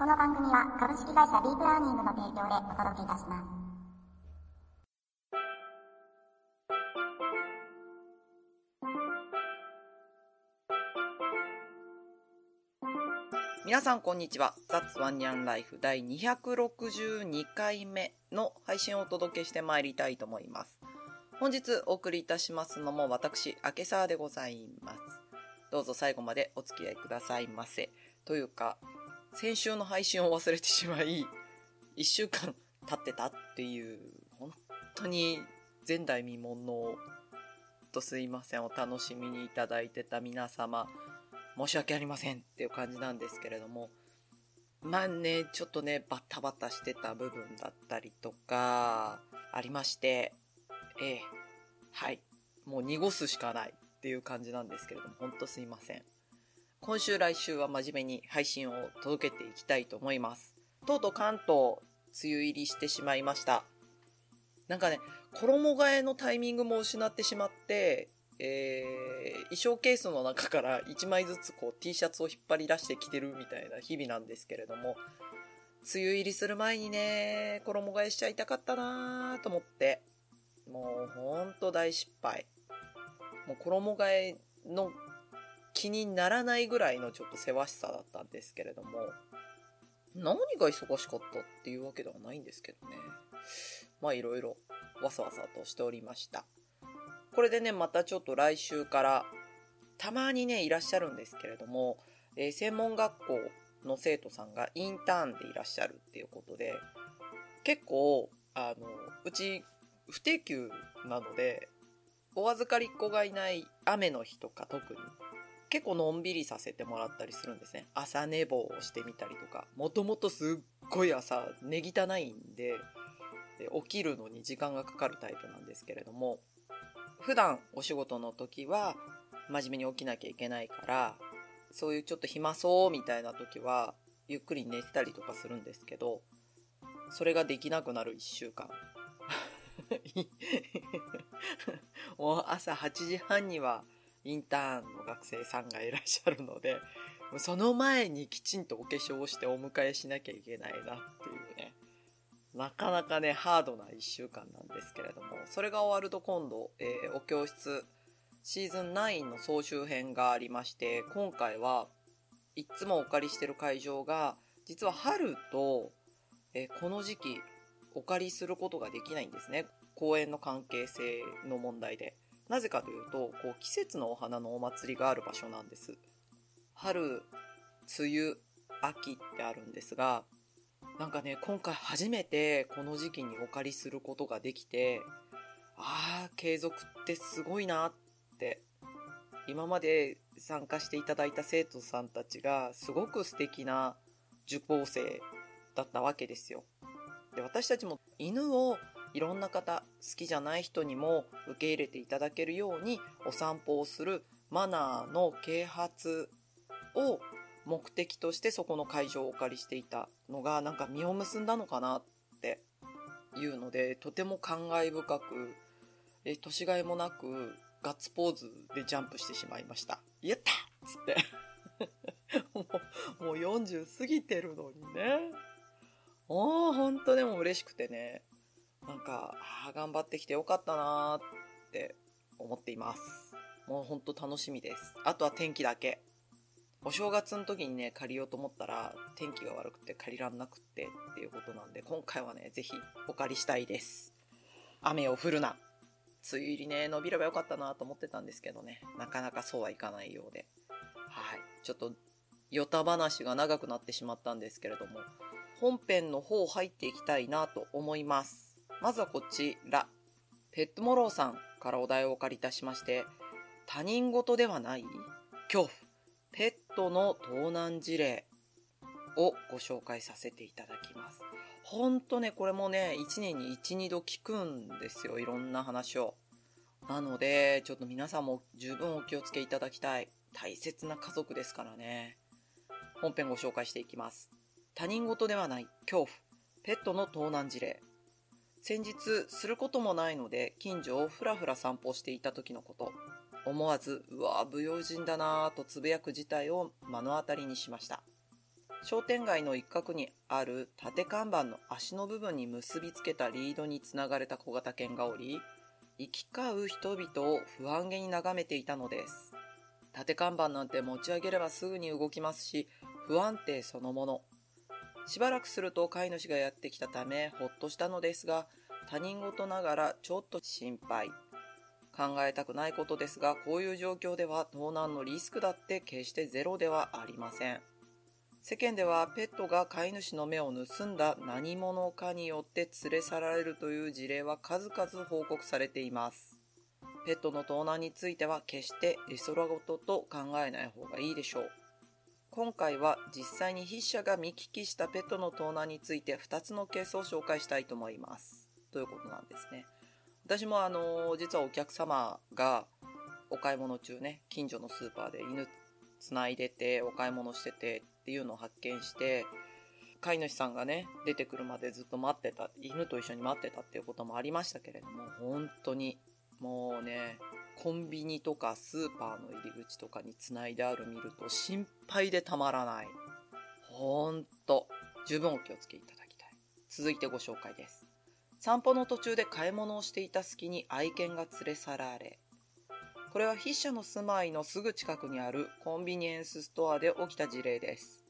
この番組は株式会社ディープラーニングの提供でお届けいたします。皆さんこんにちは。ザッツワンニャンライフ第262回目の配信をお届けしてまいりたいと思います。本日お送りいたしますのも私、明け沢でございます。どうぞ最後までお付き合いくださいませ。というか、先週の配信を忘れてしまい、1週間経ってたっていう、本当に前代未聞の、とすいません、お楽しみにいただいてた皆様、申し訳ありませんっていう感じなんですけれども、まあね、ちょっとね、バタバタしてた部分だったりとか、ありまして、ええ、はい、もう濁すしかないっていう感じなんですけれども、ほんとすいません。今週来週は真面目に配信を届けていきたいと思います。とうとう関東、梅雨入りしてしまいました。なんかね、衣替えのタイミングも失ってしまって、えー、衣装ケースの中から1枚ずつこう T シャツを引っ張り出してきてるみたいな日々なんですけれども、梅雨入りする前にね、衣替えしちゃいたかったなーと思って、もうほんと大失敗。もう衣替えの気にならないぐらいのちょっとせわしさだったんですけれども、何が忙しかったっていうわけではないんですけどね。まあいろいろわさわさとしておりました。これでね、またちょっと来週から、たまにね、いらっしゃるんですけれども、えー専門学校の生徒さんがインターンでいらっしゃるっていうことで、結構、あの、うち不定休なので、お預かりっ子がいない雨の日とか特に、結構のんびりさせてもらったりするんですね。朝寝坊をしてみたりとか、もともとすっごい朝、寝汚いんで、で起きるのに時間がかかるタイプなんですけれども、普段お仕事の時は真面目に起きなきゃいけないから、そういうちょっと暇そうみたいな時は、ゆっくり寝てたりとかするんですけど、それができなくなる1週間。もう朝8時半にはインターンの学生さんがいらっしゃるので、その前にきちんとお化粧をしてお迎えしなきゃいけないなっていうね。なかなかね、ハードな1週間なんですけれども、それが終わると今度、えーお教室、シーズン9の総集編がありまして、今回はいっつもお借りしてる会場が、実は春と、えーこの時期、お借りすることができないんですね。公園の関係性の問題で。なぜかというと、こう季節のお花のお祭りがある場所なんです。春、梅雨、秋ってあるんですが、なんかね、今回初めてこの時期にお借りすることができて、ああ、継続ってすごいなって、今まで参加していただいた生徒さんたちがすごく素敵な受講生だったわけですよ。で、私たちも犬をいろんな方、好きじゃない人にも受け入れていただけるようにお散歩をするマナーの啓発を目的としてそこの会場をお借りしていたのがなんか実を結んだのかなっていうのでとても感慨深くえ年がいもなくガッツポーズでジャンプしてしまいました。やったっつって。もうもう40過ぎてるのにね。おーほんとでも嬉しくてね。なんか頑張ってきてよかったなーって思っていますもうほんと楽しみですあとは天気だけお正月の時にね、借りようと思ったら、天気が悪くて借りらんなくってっていうことなんで、今回はね、ぜひお借りしたいです。雨を降るな。梅雨入りね、伸びればよかったなと思ってたんですけどね、なかなかそうはいかないようで。はい。ちょっと、ヨタ話が長くなってしまったんですけれども、本編の方入っていきたいなと思います。まずはこちら。ペットモローさんからお題をお借りいたしまして、他人事ではない恐怖。ペットの盗難事例をご紹介させていただきます。ほんとね、これもね、1年に1、2度聞くんですよ。いろんな話を。なので、ちょっと皆さんも十分お気をつけいただきたい。大切な家族ですからね。本編ご紹介していきます。他人事ではない恐怖。ペットの盗難事例。先日、することもないので、近所をふらふら散歩していた時のこと。思わず、うわぁ、不用心だなぁとつぶやく事態を目の当たりにしました。商店街の一角にある縦看板の足の部分に結びつけたリードにつながれた小型犬がおり、行き交う人々を不安げに眺めていたのです。縦看板なんて持ち上げればすぐに動きますし、不安定そのもの。しばらくすると飼い主がやってきたため、ほっとしたのですが、他人事ながらちょっと心配。考えたくないことですが、こういう状況では盗難のリスクだって決してゼロではありません。世間ではペットが飼い主の目を盗んだ何者かによって連れ去られるという事例は数々報告されています。ペットの盗難については決してリソラ事と考えない方がいいでしょう。今回は実際に筆者が見聞きしたペットの盗難について2つのケースを紹介したいと思います。ということなんですね。私もあの実はお客様がお買い物中ね、近所のスーパーで犬つないでてお買い物しててっていうのを発見して、飼い主さんがね、出てくるまでずっと待ってた、犬と一緒に待ってたっていうこともありましたけれども、本当にもうね、コンビニとかスーパーの入り口とかにつないである見ると心配でたまらない。ほんと、十分お気をつけいただきたい。続いてご紹介です。散歩の途中で買い物をしていた隙に愛犬が連れ去られ、これは筆者の住まいのすぐ近くにあるコンビニエンスストアで起きた事例です。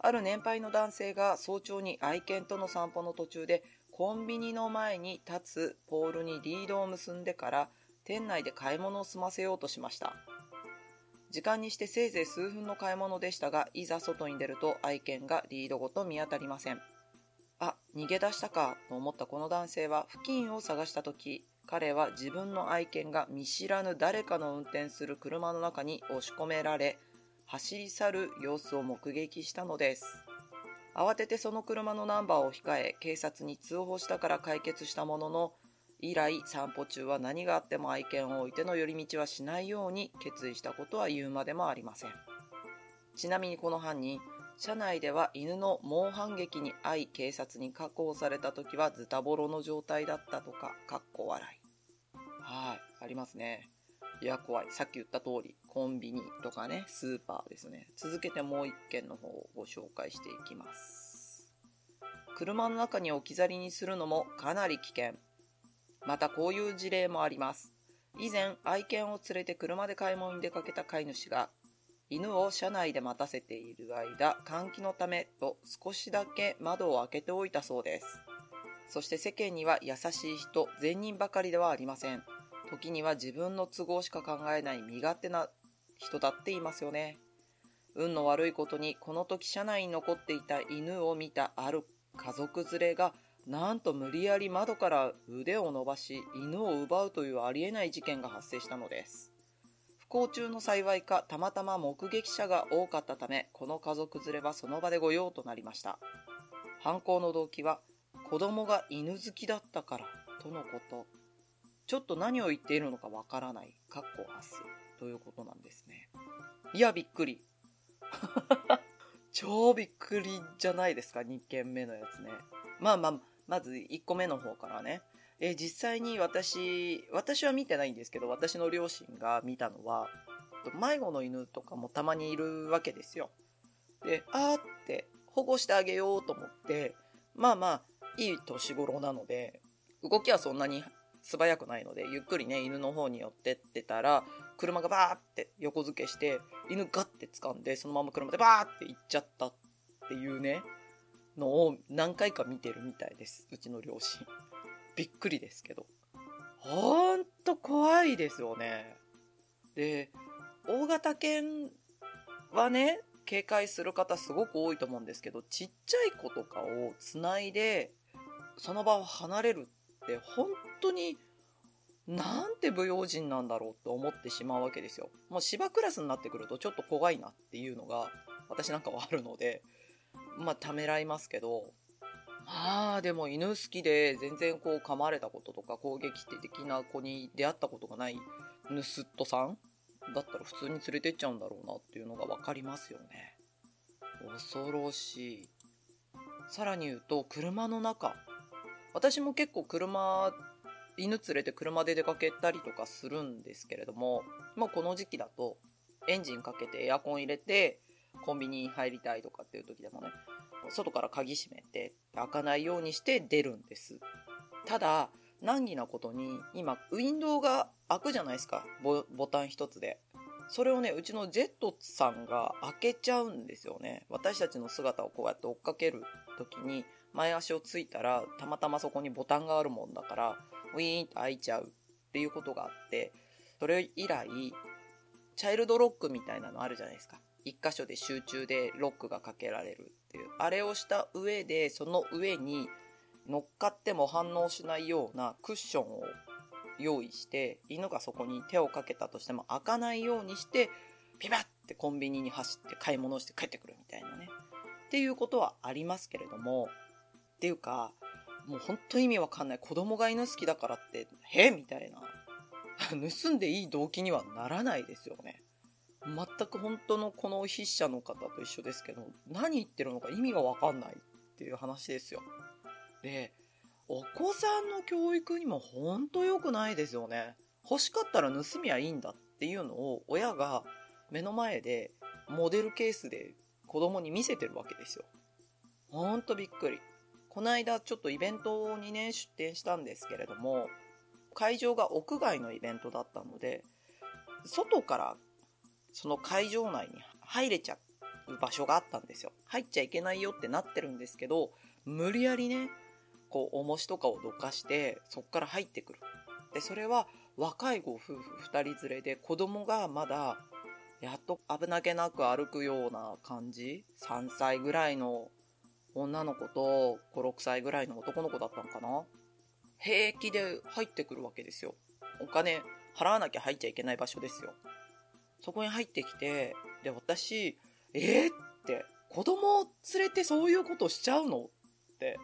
ある年配の男性が早朝に愛犬との散歩の途中でコンビニの前に立つポールにリードを結んでから店内で買い物を済ませようとしました。時間にしてせいぜい数分の買い物でしたが、いざ外に出ると愛犬がリードごと見当たりません。あ、逃げ出したかと思ったこの男性は付近を探した時、彼は自分の愛犬が見知らぬ誰かの運転する車の中に押し込められ、走り去る様子を目撃したのです。慌ててその車のナンバーを控え、警察に通報したから解決したものの、以来散歩中は何があっても愛犬を置いての寄り道はしないように決意したことは言うまでもありません。ちなみにこの犯人、車内では犬の猛反撃に遭い警察に確保された時はズタボロの状態だったとか、かっこ笑い。はい、ありますね。いや、怖い。さっき言った通り、コンビニとかね、スーパーですね。続けてもう一件の方をご紹介していきます。車の中に置き去りにするのもかなり危険。またこういう事例もあります。以前、愛犬を連れて車で買い物に出かけた飼い主が、犬を車内で待たせている間、換気のためと少しだけ窓を開けておいたそうです。そして世間には優しい人、善人ばかりではありません。時には自分の都合しか考えない身勝手な人だっていますよね。運の悪いことに、この時車内に残っていた犬を見たある家族連れが、なんと無理やり窓から腕を伸ばし、犬を奪うというありえない事件が発生したのです。不幸中の幸いか、たまたま目撃者が多かったため、この家族連れはその場で御用となりました。犯行の動機は、子供が犬好きだったから、とのこと。ちょっと何を言っているのかわからない、かっこ発すということなんですね。いや、びっくり。超びっくりじゃないですか、2件目のやつね。まあまあ、まず1個目の方からね。え実際に私、私は見てないんですけど、私の両親が見たのは、迷子の犬とかもたまにいるわけですよ。で、あーって保護してあげようと思って、まあまあ、いい年頃なので、動きはそんなに素早くないので、ゆっくりね、犬の方に寄ってってたら、車がバーって横付けして、犬ガッて掴んで、そのまま車でバーって行っちゃったっていうね、のを何回か見てるみたいです。うちの両親。びっくりですけど。ほんと怖いですよね。で、大型犬はね、警戒する方すごく多いと思うんですけど、ちっちゃい子とかをつないで、その場を離れるって本当になんて不用心なんだろうって思ってしまうわけですよ。もう芝クラスになってくるとちょっと怖いなっていうのが私なんかはあるので、まあためらいますけど、まあでも犬好きで全然こう噛まれたこととか攻撃的な子に出会ったことがない盗っ人さんだったら普通に連れてっちゃうんだろうなっていうのがわかりますよね。恐ろしい。さらに言うと車の中。私も結構車、犬連れて車で出かけたりとかするんですけれども、もうこの時期だとエンジンかけてエアコン入れて、コンビニに入りたいとかっていう時でもね、外から鍵閉めて、開かないようにして出るんです。ただ、難儀なことに、今、ウィンドウが開くじゃないですか。ボタン一つで。それをね、うちのジェットさんが開けちゃうんですよね。私たちの姿をこうやって追っかける時に、前足をついたら、たまたまそこにボタンがあるもんだから、ウィーンと開いちゃうっていうことがあって、それ以来、チャイルドロックみたいなのあるじゃないですか。一箇所で集中でロックがかけられるっていう。あれをした上で、その上に乗っかっても反応しないようなクッションを用意して、犬がそこに手をかけたとしても開かないようにして、ピバッてコンビニに走って買い物して帰ってくるみたいなね。っていうことはありますけれども、っていうか、もう本当意味わかんない。子供が犬好きだからって、へみたいな。盗んでいい動機にはならないですよね。全く本当のこの筆者の方と一緒ですけど、何言ってるのか意味がわかんないっていう話ですよ。で、お子さんの教育にも本当良くないですよね。欲しかったら盗みはいいんだっていうのを親が目の前でモデルケースで子供に見せてるわけですよ。ほんとびっくり。この間ちょっとイベントにね出店したんですけれども、会場が屋外のイベントだったので、外からその会場内に入れちゃう場所があったんですよ。入っちゃいけないよってなってるんですけど、無理やりね、こう、重しとかをどかして、そこから入ってくる。で、それは若いご夫婦二人連れで子供がまだ、やっと危なげなく歩くような感じ ?3 歳ぐらいの女の子と5、6歳ぐらいの男の子だったのかな平気で入ってくるわけですよ。お金払わなきゃ入っちゃいけない場所ですよ。そこに入ってきて、で、私、えー、って、子供を連れてそういうことしちゃうのって。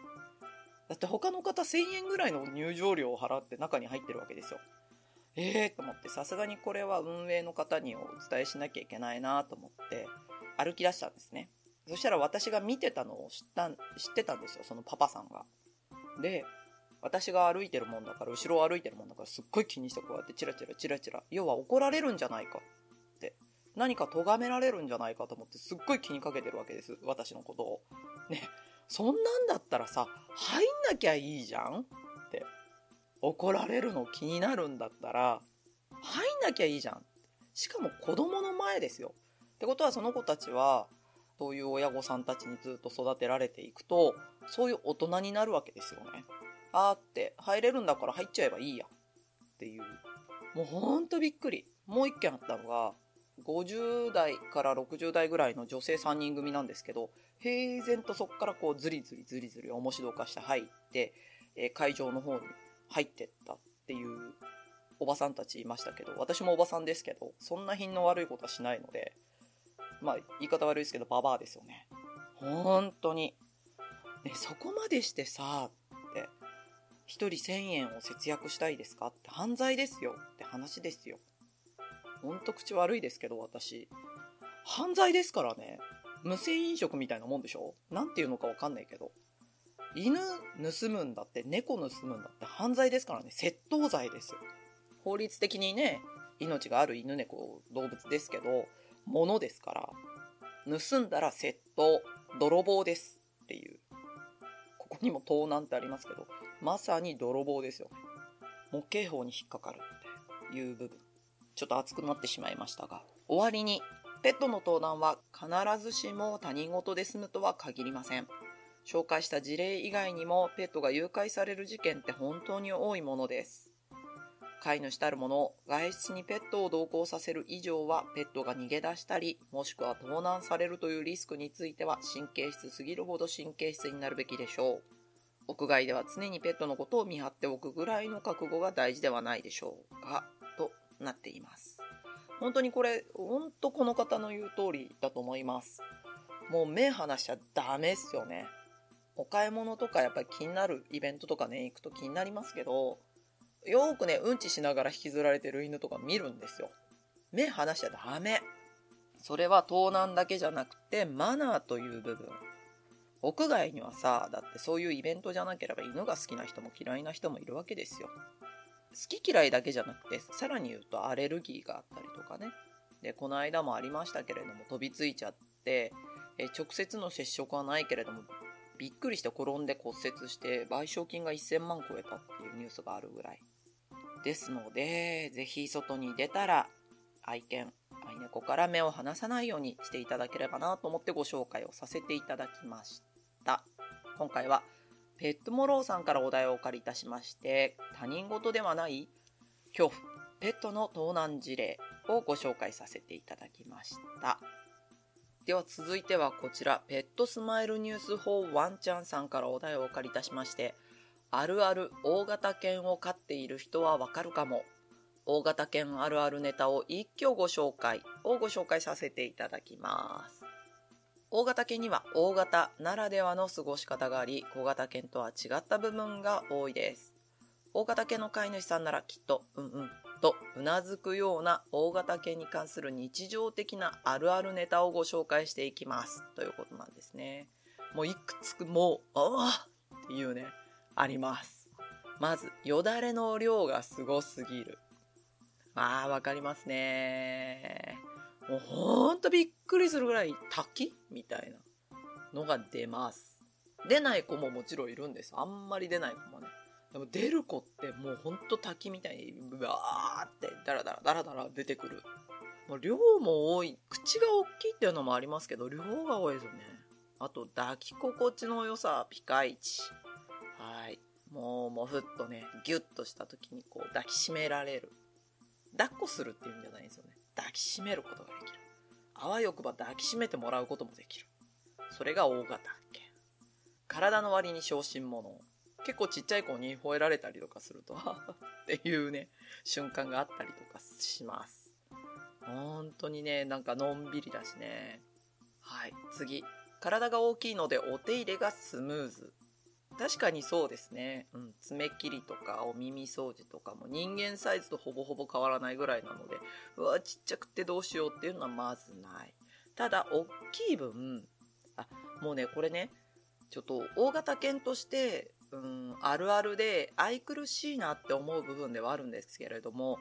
だって他の方1000円ぐらいの入場料を払って中に入ってるわけですよ。えーと思って、さすがにこれは運営の方にお伝えしなきゃいけないなと思って、歩き出したんですね。そしたら私が見てたのを知った、知ってたんですよ、そのパパさんが。で、私が歩いてるもんだから、後ろを歩いてるもんだから、すっごい気にしてこうやってチラチラチラチラ、要は怒られるんじゃないかっ、何か咎められるんじゃないかと思って、すっごい気にかけてるわけです、私のことを。ね、そんなんだったらさ、入んなきゃいいじゃんって。怒られるの気になるんだったら、入んなきゃいいじゃん。しかも子供の前ですよ。ってことはその子たちは、そういう親御さんたちにずっと育てられていくと、そういう大人になるわけですよね。あーって、入れるんだから入っちゃえばいいや。っていう。もうほんとびっくり。もう一件あったのが、50代から60代ぐらいの女性3人組なんですけど、平然とそこからこうズリズリズリズリ面白化して入って、え会場の方に入ってったっていうおばさんたちいましたけど、私もおばさんですけど、そんな品の悪いことはしないので、まあ言い方悪いですけど、ババアですよね。本当に。ね、そこまでしてさ、って、一人1000円を節約したいですか？って犯罪ですよって話ですよ。ほんと口悪いですけど、私。犯罪ですからね。無銭飲食みたいなもんでしょ？なんていうのかわかんないけど。犬盗むんだって、猫盗むんだって犯罪ですからね。窃盗罪です。法律的にね、命がある犬猫動物ですけど、物ですから。盗んだら窃盗、泥棒ですっていう。ここにも盗難ってありますけど、まさに泥棒ですよね。模型法に引っかかるっていう部分。ちょっと熱くなってしまいましたが。終わりに、ペットの盗難は必ずしも他人事で済むとは限りません。紹介した事例以外にもペットが誘拐される事件って本当に多いものです。飼い主たるもの、外出にペットを同行させる以上は、ペットが逃げ出したり、もしくは盗難されるというリスクについては、神経質すぎるほど神経質になるべきでしょう。屋外では常にペットのことを見張っておくぐらいの覚悟が大事ではないでしょうか、なっています。本当にこれ、本当この方の言う通りだと思います。もう目離しちゃダメっすよね。お買い物とかやっぱり気になるイベントとかね、行くと気になりますけど、よくね、うんちしながら引きずられてる犬とか見るんですよ。目離しちゃダメ。それは盗難だけじゃなくて、マナーという部分。屋外にはさ、だってそういうイベントじゃなければ犬が好きな人も嫌いな人もいるわけですよ。好き嫌いだけじゃなくて、さらに言うとアレルギーがあったりとかね。で、この間もありましたけれども、飛びついちゃって、え直接の接触はないけれども、びっくりして転んで骨折して賠償金が1000万超えたっていうニュースがあるぐらい。ですので、ぜひ外に出たら愛犬、愛猫から目を離さないようにしていただければなと思ってご紹介をさせていただきました。今回はペットモローさんからお題をお借りいたしまして、他人事ではない恐怖、ペットの盗難事例をご紹介させていただきました。では続いてはこちら、ペットスマイルニュース4ワンちゃんさんからお題をお借りいたしまして、あるある大型犬を飼っている人はわかるかも。大型犬あるあるネタを一挙ご紹介をご紹介させていただきます。大型犬には大型ならではの過ごし方があり、小型犬とは違った部分が多いです。大型犬の飼い主さんならきっと、うんうん、とうなずくような大型犬に関する日常的なあるあるネタをご紹介していきます。ということなんですね。もういくつくもう、ああっていうね、あります。まず、よだれの量がすごすぎる。ああ、わかりますね。もうほんとびっくりするぐらい滝みたいなのが出ます。出ない子ももちろんいるんです。あんまり出ない子もね。でも出る子ってもうほんと滝みたいにうわーってダラダラダラダラ出てくる。もう量も多い。口が大きいっていうのもありますけど、量が多いですよね。あと抱き心地の良さ、ピカイチ。はい。もう、もふっとね、ギュッとした時にこう抱きしめられる。抱っこするっていうんじゃないんですよね。抱きしめることができる。あわよくば抱きしめてもらうこともできる。それが大型犬。体の割に小心者。結構ちっちゃい子に吠えられたりとかすると、っていうね、瞬間があったりとかします。本当にね、なんかのんびりだしね。はい、次。体が大きいのでお手入れがスムーズ。確かにそうですね。うん。爪切りとかお耳掃除とかも人間サイズとほぼほぼ変わらないぐらいなので、うわ、ちっちゃくてどうしようっていうのはまずない。ただ、大きい分、あ、もうね、これね、ちょっと大型犬として、うん、あるあるで愛くるしいなって思う部分ではあるんですけれども、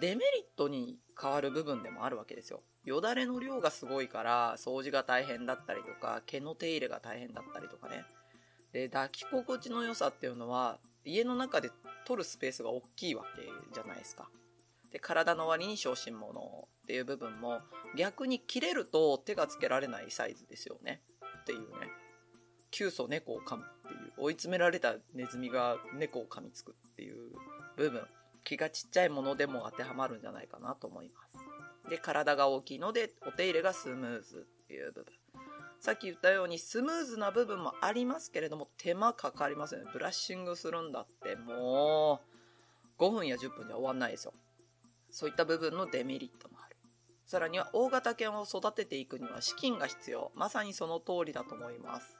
デメリットに変わる部分でもあるわけですよ。よだれの量がすごいから、掃除が大変だったりとか、毛の手入れが大変だったりとかね。で、抱き心地の良さっていうのは、家の中で取るスペースが大きいわけじゃないですか。で、体の割に小心者っていう部分も、逆に切れると手がつけられないサイズですよね。っていうね。急須猫を噛むっていう、追い詰められたネズミが猫を噛みつくっていう部分。気がちっちゃいものでも当てはまるんじゃないかなと思います。で、体が大きいので、お手入れがスムーズっていう部分。さっき言ったようにスムーズな部分もありますけれども、手間かかりますよね。ブラッシングするんだって、もう、5分や10分じゃ終わんないですよ。そういった部分のデメリットもある。さらには、大型犬を育てていくには資金が必要。まさにその通りだと思います。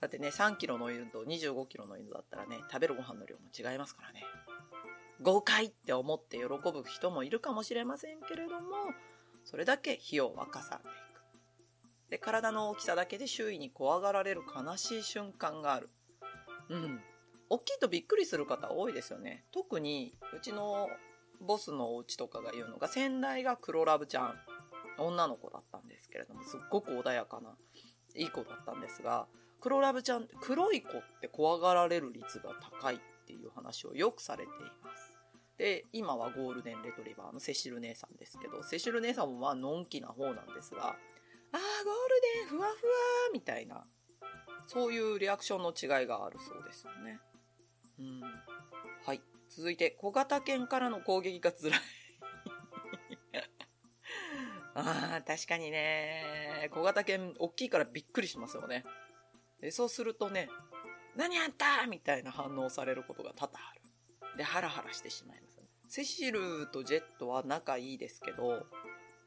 だってね、3キロの犬と25キロの犬だったらね、食べるご飯の量も違いますからね。豪快って思って喜ぶ人もいるかもしれませんけれども、それだけ費用はかさんでい。で、体の大きさだけで周囲に怖がられる悲しい瞬間がある。うん。大きいとびっくりする方多いですよね。特に、うちのボスのお家とかが言うのが、先代が黒ラブちゃん、女の子だったんですけれども、すっごく穏やかな、いい子だったんですが、黒ラブちゃん、黒い子って怖がられる率が高いっていう話をよくされています。で、今はゴールデンレトリバーのセシル姉さんですけど、セシル姉さんもまあ、のんきな方なんですが、あー、ゴールデン、ふわふわみたいな、そういうリアクションの違いがあるそうですよね。うん。はい。続いて、小型犬からの攻撃が辛い。ああ、確かにね。小型犬、大きいからびっくりしますよね。で、そうするとね、何あんた？みたいな反応されることが多々ある。で、ハラハラしてしまいます。セシルとジェットは仲いいですけど、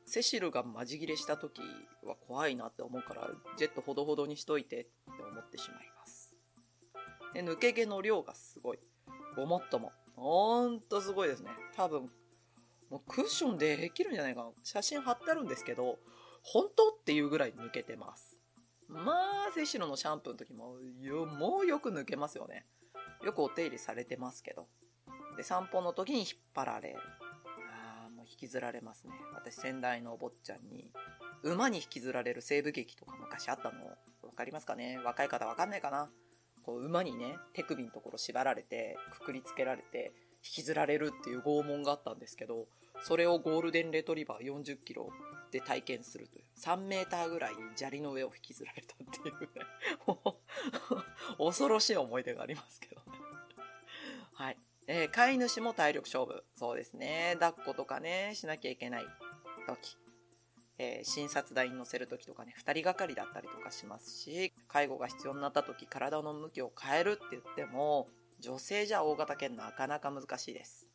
セシルがマジ切れした時は怖いなって思うから、ジェットほどほどにしといてって思ってしまいます。で、抜け毛の量がすごい。ごもっとも。ほんとすごいですね。多分、もうクッションでできるんじゃないかな。写真貼ってあるんですけど、本当っていうぐらい抜けてます。まあ、セシルのシャンプーの時も、もうよく抜けますよね。よくお手入れされてますけど。で、散歩の時に引っ張られる。引きずられますね。私、先代のお坊ちゃんに、馬に引きずられる西部劇とか昔あったの、わかりますかね？若い方わかんないかな？こう、馬にね、手首のところ縛られて、くくりつけられて、引きずられるっていう拷問があったんですけど、それをゴールデンレトリバー40キロで体験するという。3メーターぐらい砂利の上を引きずられたっていうね。恐ろしい思い出がありますけどね。はい。えー、飼い主も体力勝負。そうですね。抱っことかね、しなきゃいけない時。えー、診察台に乗せる時とかね、二人がかりだったりとかしますし、介護が必要になった時、体の向きを変えるって言っても、女性じゃ大型犬なかなか難しいです。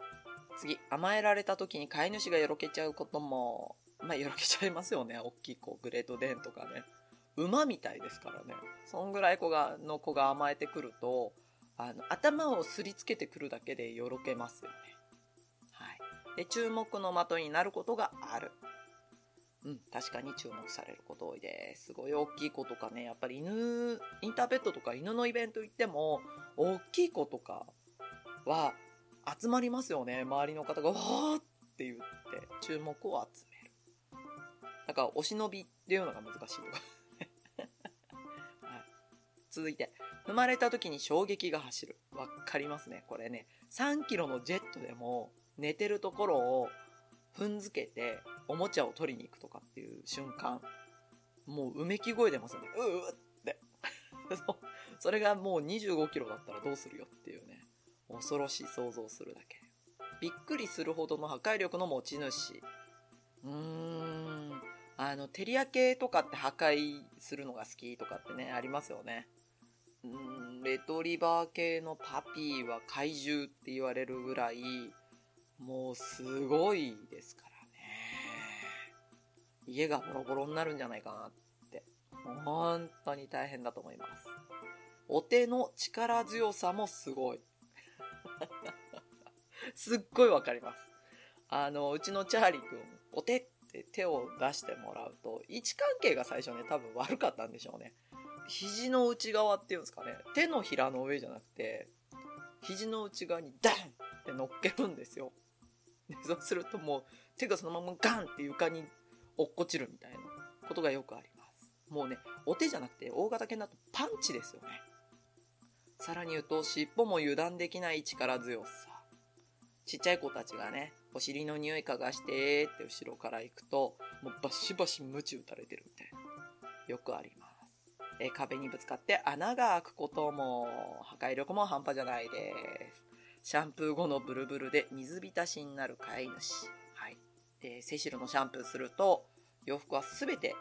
次、甘えられた時に飼い主がよろけちゃうことも、まあ、よろけちゃいますよね。大きい子、グレートデンとかね。馬みたいですからね。そんぐらい子が、の子が甘えてくると、あの、頭をすりつけてくるだけでよろけますよね。はい。で、注目の的になることがある。うん、確かに注目されること多いです。すごい大きい子とかね、やっぱり犬、インターペットとか犬のイベント行っても、大きい子とかは集まりますよね。周りの方が、わーって言って、注目を集める。だから、お忍びっていうのが難しいとか。続いて、踏まれた時に衝撃が走る。わかりますね。これね、3キロのジェットでも、寝てるところを踏んづけて、おもちゃを取りに行くとかっていう瞬間、もううめき声出ますよね。うーって。それがもう25キロだったらどうするよっていうね。恐ろしい想像するだけ。びっくりするほどの破壊力の持ち主。うーん。あの、テリア系とかって破壊するのが好きとかってね、ありますよね。うん、レトリバー系のパピーは怪獣って言われるぐらい、もうすごいですからね。家がボロボロになるんじゃないかなって。本当に大変だと思います。お手の力強さもすごい。すっごいわかります。あの、うちのチャーリーくん、お手って手を出してもらうと、位置関係が最初ね、多分悪かったんでしょうね。肘の内側っていうんですかね、手のひらの上じゃなくて、肘の内側にダンって乗っけるんですよ。でそうするともう手がそのままガンって床に落っこちるみたいなことがよくあります。もうね、お手じゃなくて大型犬だとパンチですよね。さらに言うと、尻尾も油断できない力強さ。ちっちゃい子たちがね、お尻の匂い嗅がしてって後ろから行くと、もうバシバシ鞭打たれてるみたいな。よくあります。え壁にぶつかって穴が開くことも、破壊力も半端じゃないです。シャンプー後のブルブルで水浸しになる飼い主。はい。で、セシルのシャンプーすると、洋服はすべて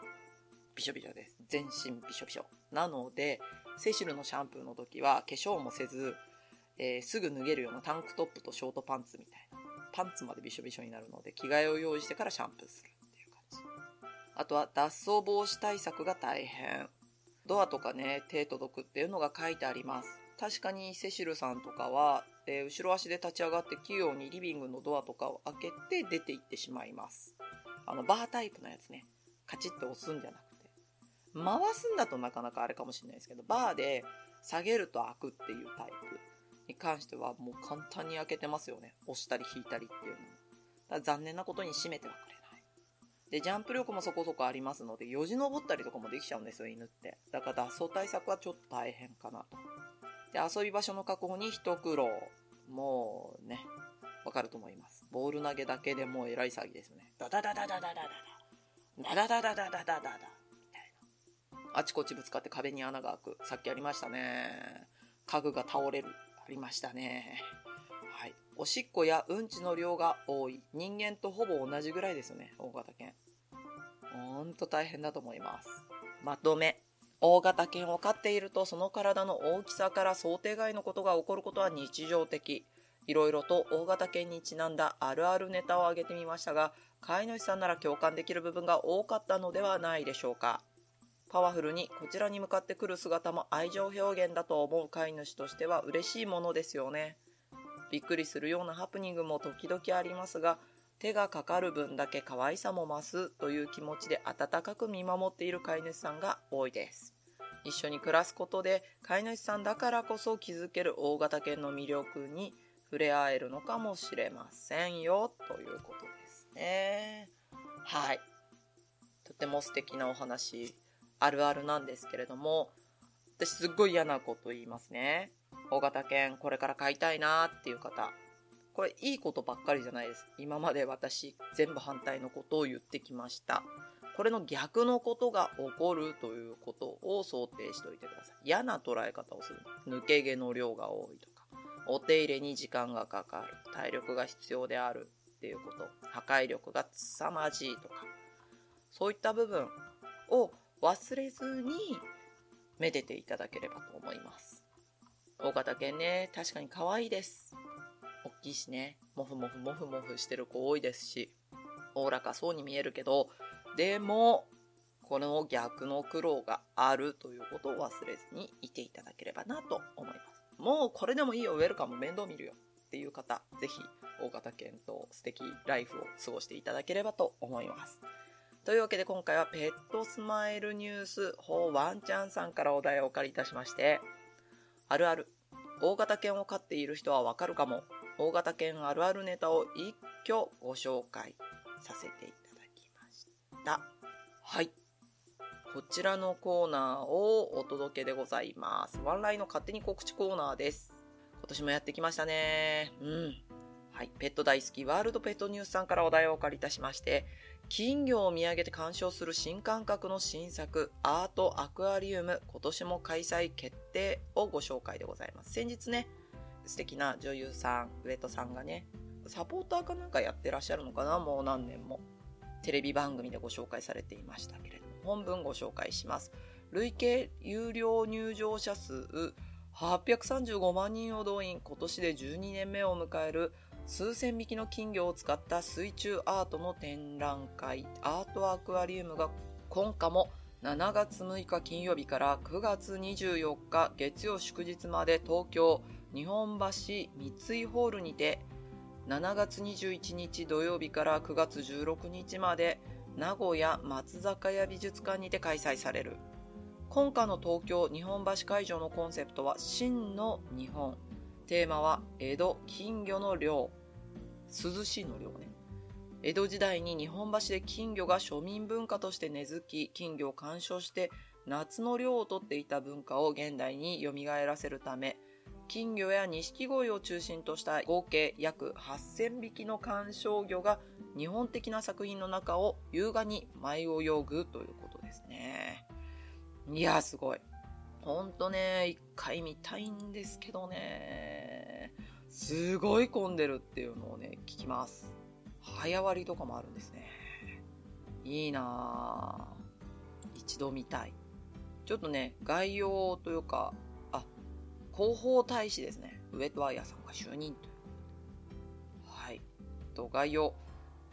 びしょびしょです。全身びしょびしょ。なので、セシルのシャンプーの時は化粧もせず、えー、すぐ脱げるようなタンクトップとショートパンツみたいな。パンツまでびしょびしょになるので、着替えを用意してからシャンプーするっていう感じ。あとは脱走防止対策が大変。ドアとかね、手届くっていうのが書いてあります。確かにセシルさんとかは、えー、後ろ足で立ち上がって器用にリビングのドアとかを開けて出て行ってしまいます。あの、バータイプのやつね。カチッと押すんじゃなくて回すんだとなかなかあれかもしれないですけど、バーで下げると開くっていうタイプに関してはもう簡単に開けてますよね。押したり引いたりっていうのも。だ残念なことに閉めてはくれない。で、ジャンプ力もそこそこありますので、よじ登ったりとかもできちゃうんですよ、犬って。だから脱走対策はちょっと大変かなと。で、遊び場所の確保に一苦労。もうね、わかると思います。ボール投げだけでもう偉い騒ぎですよね。ダダダダダダダダダ。ダダダダダダダダダ。あちこちぶつかって壁に穴が開く。さっきありましたね。家具が倒れる。ありましたね。はい。おしっこやうんちの量が多い。人間とほぼ同じぐらいですね。大型犬。ほんと大変だと思います。まとめ。大型犬を飼っているとその体の大きさから想定外のことが起こることは日常的。いろいろと大型犬にちなんだあるあるネタを挙げてみましたが、飼い主さんなら共感できる部分が多かったのではないでしょうか。パワフルにこちらに向かってくる姿も愛情表現だと思う飼い主としては嬉しいものですよね。びっくりするようなハプニングも時々ありますが、手がかかる分だけ可愛さも増すという気持ちで温かく見守っている飼い主さんが多いです。一緒に暮らすことで飼い主さんだからこそ気づける大型犬の魅力に触れ合えるのかもしれませんよということです。ね。はい。とても素敵なお話、あるあるなんですけれども、私すっごい嫌なこと言いますね。大型犬これから買いたいなっていう方。これいいことばっかりじゃないです。今まで私全部反対のことを言ってきました。これの逆のことが起こるということを想定しておいてください。嫌な捉え方をする。抜け毛の量が多いとか、お手入れに時間がかかる、体力が必要であるっていうこと、破壊力が凄まじいとか、そういった部分を忘れずにめでていただければと思います。大型犬ね、確かに可愛いです。大きいしね、もふもふもふもふしてる子多いですし、おおらかそうに見えるけど、でも、この逆の苦労があるということを忘れずにいていただければなと思います。もうこれでもいいよ、ウェルカム面倒見るよっていう方、ぜひ大型犬と素敵ライフを過ごしていただければと思います。というわけで今回はペットスマイルニュース法ワンちゃんさんからお題をお借りいたしまして、あるある、大型犬を飼っている人はわかるかも、大型犬あるあるネタを一挙ご紹介させていただきました。はい。こちらのコーナーをお届けでございます。ワンラインの勝手に告知コーナーです。今年もやってきましたね。うん。はい。ペット大好きワールドペットニュースさんからお題をお借りいたしまして、金魚を見上げて鑑賞する新感覚の新作、アートアクアリウム、今年も開催決定をご紹介でございます。先日ね、素敵な女優さん、上戸さんがね、サポーターかなんかやってらっしゃるのかなもう何年も。テレビ番組でご紹介されていましたけれども、本文ご紹介します。累計有料入場者数835万人を動員、今年で12年目を迎える数千匹の金魚を使った水中アートの展覧会、アートアクアリウムが今夏も7月6日金曜日から9月24日月曜祝日まで東京日本橋三井ホールにて7月21日土曜日から9月16日まで名古屋松坂屋美術館にて開催される。今夏の東京日本橋会場のコンセプトは真の日本。テーマは江戸金魚の漁涼しいの漁ね江戸時代に日本橋で金魚が庶民文化として根付き金魚を鑑賞して夏の漁をとっていた文化を現代に蘇らせるため金魚や錦鯉を中心とした合計約8000匹の鑑賞魚が日本的な作品の中を優雅に舞い泳ぐということですね。いや、すごい。ほんとね、一回見たいんですけどね。すごい混んでるっていうのをね、聞きます。早割りとかもあるんですね。いいなぁ。一度見たい。ちょっとね、概要というか、あ広報大使ですね。ウェットワイヤーさんが就任という。はい。と、概要。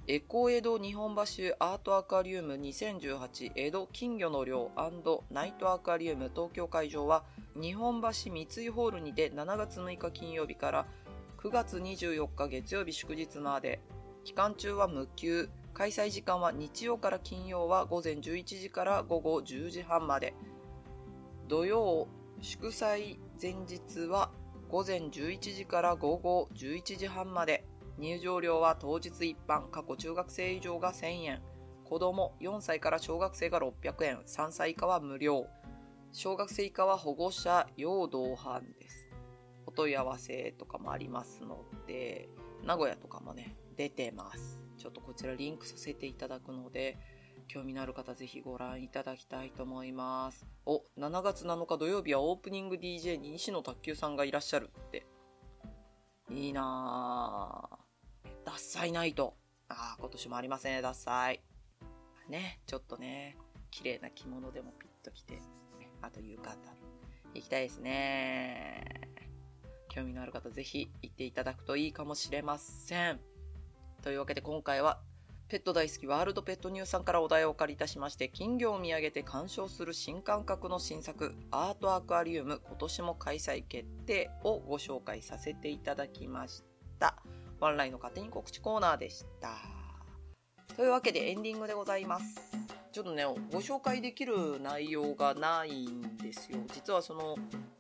エコ江戸日本橋アートアクアリウム2018江戸金魚の漁ナイトアクアリウム東京会場は日本橋三井ホールにて7月6日金曜日から9月24日月曜日祝日まで期間中は無休。開催時間は日曜から金曜は午前11時から午後10時半まで。土曜祝祭前日は午前11時から午後11時半まで。入場料は当日一般。過去中学生以上が1000円。子供4歳から小学生が600円。3歳以下は無料。小学生以下は保護者要同伴です。お問い合わせとかもありますので名古屋とかもね出てますちょっとこちらリンクさせていただくので興味のある方ぜひご覧いただきたいと思います。お、7月7日土曜日はオープニング DJ に西野卓球さんがいらっしゃるって。いいなぁ。ダッサイナイト。ああ、今年もありませんね、ダッサイ。ね、ちょっとね、綺麗な着物でもピッと着て、あと浴衣。行きたいですね。興味のある方ぜひ行っていただくといいかもしれません。というわけで今回はペット大好きワールドペットニューさんからお題をお借りいたしまして、金魚を見上げて鑑賞する新感覚の新作、アートアクアリウム今年も開催決定をご紹介させていただきました。ワンラインの勝手に告知コーナーでした。というわけでエンディングでございます。ちょっとね、ご紹介できる内容がないんですよ。実はその、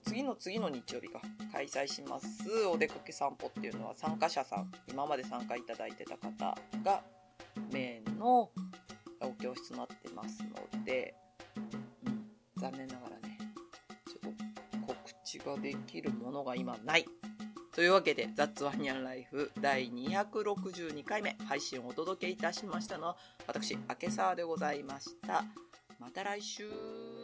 次の次の日曜日が開催します、お出かけ散歩っていうのは参加者さん、今まで参加いただいてた方がメインのお教室になってますので、うん、残念ながらね、ちょっと告知ができるものが今ない。というわけで、ザッツワニャンライフ第262回目配信をお届けいたしましたのは、私、明け沢でございました。また来週。